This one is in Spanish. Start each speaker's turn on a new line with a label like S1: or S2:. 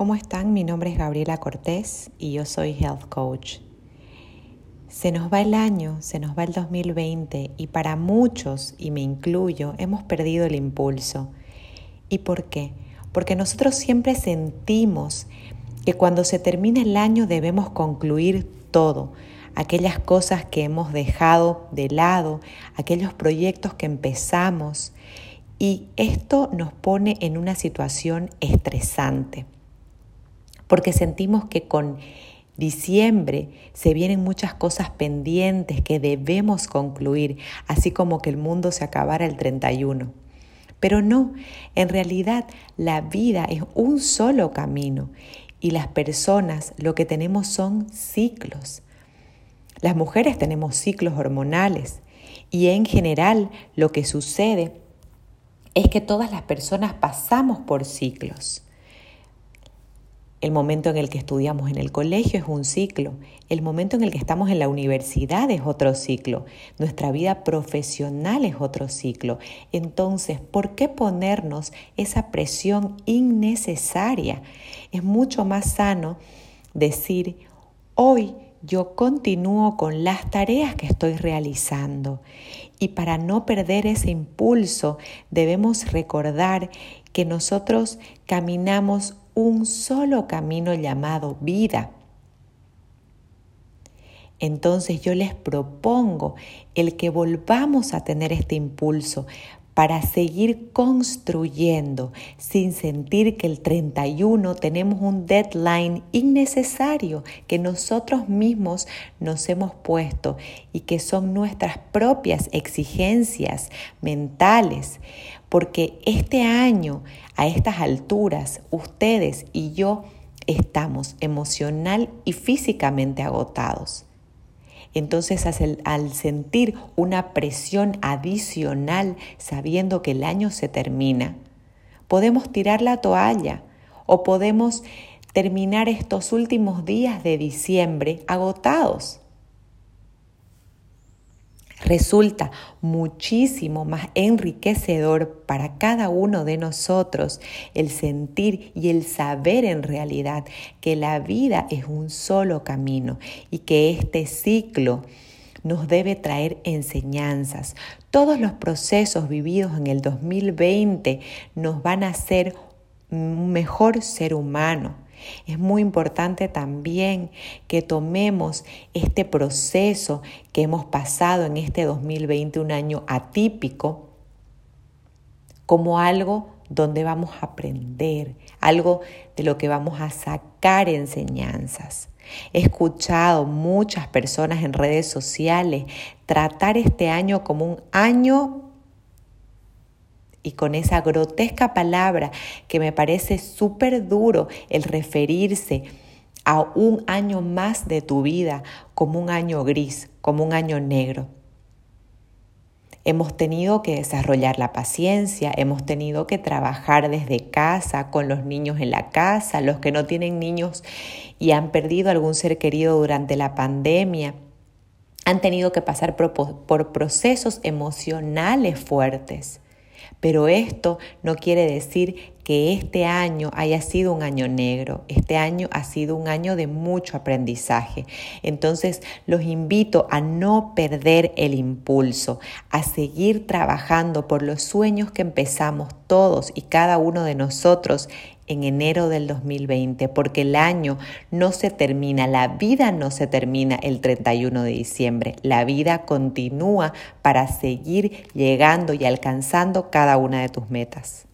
S1: ¿cómo están? Mi nombre es Gabriela Cortés y yo soy Health Coach. Se nos va el año, se nos va el 2020 y para muchos, y me incluyo, hemos perdido el impulso. ¿Y por qué? Porque nosotros siempre sentimos que cuando se termina el año debemos concluir todo, aquellas cosas que hemos dejado de lado, aquellos proyectos que empezamos, y esto nos pone en una situación estresante, porque sentimos que con diciembre se vienen muchas cosas pendientes que debemos concluir, así como que el mundo se acabara el 31. Pero no, en realidad la vida es un solo camino y las personas lo que tenemos son ciclos. Las mujeres tenemos ciclos hormonales y en general lo que sucede es que todas las personas pasamos por ciclos. El momento en el que estudiamos en el colegio es un ciclo. El momento en el que estamos en la universidad es otro ciclo. Nuestra vida profesional es otro ciclo. Entonces, ¿por qué ponernos esa presión innecesaria? Es mucho más sano decir, hoy yo continúo con las tareas que estoy realizando. Y para no perder ese impulso, debemos recordar que nosotros caminamos un solo camino llamado vida. Entonces yo les propongo el que volvamos a tener este impulso para seguir construyendo sin sentir que el 31 tenemos un deadline innecesario que nosotros mismos nos hemos puesto y que son nuestras propias exigencias mentales. Porque este año, a estas alturas, ustedes y yo estamos emocional y físicamente agotados. Entonces al sentir una presión adicional sabiendo que el año se termina, podemos tirar la toalla o podemos terminar estos últimos días de diciembre agotados resulta muchísimo más enriquecedor para cada uno de nosotros el sentir y el saber en realidad que la vida es un solo camino y que este ciclo nos debe traer enseñanzas. Todos los procesos vividos en el 2020 nos van a hacer un mejor ser humano es muy importante también que tomemos este proceso que hemos pasado en este 2020, un año atípico, como algo donde vamos a aprender, algo de lo que vamos a sacar enseñanzas. He escuchado muchas personas en redes sociales tratar este año como un año y con esa grotesca palabra que me parece súper duro el referirse a un año más de tu vida como un año gris, como un año negro. Hemos tenido que desarrollar la paciencia, hemos tenido que trabajar desde casa, con los niños en la casa, los que no tienen niños y han perdido algún ser querido durante la pandemia, han tenido que pasar por, procesos emocionales fuertes. Pero esto no quiere decir que este año haya sido un año negro. Este año ha sido un año de mucho aprendizaje. Entonces los invito a no perder el impulso, a seguir trabajando por los sueños que empezamos todos y cada uno de nosotros en enero del 2020, porque el año no se termina, la vida no se termina el 31 de diciembre, la vida continúa para seguir llegando y alcanzando cada una de tus metas.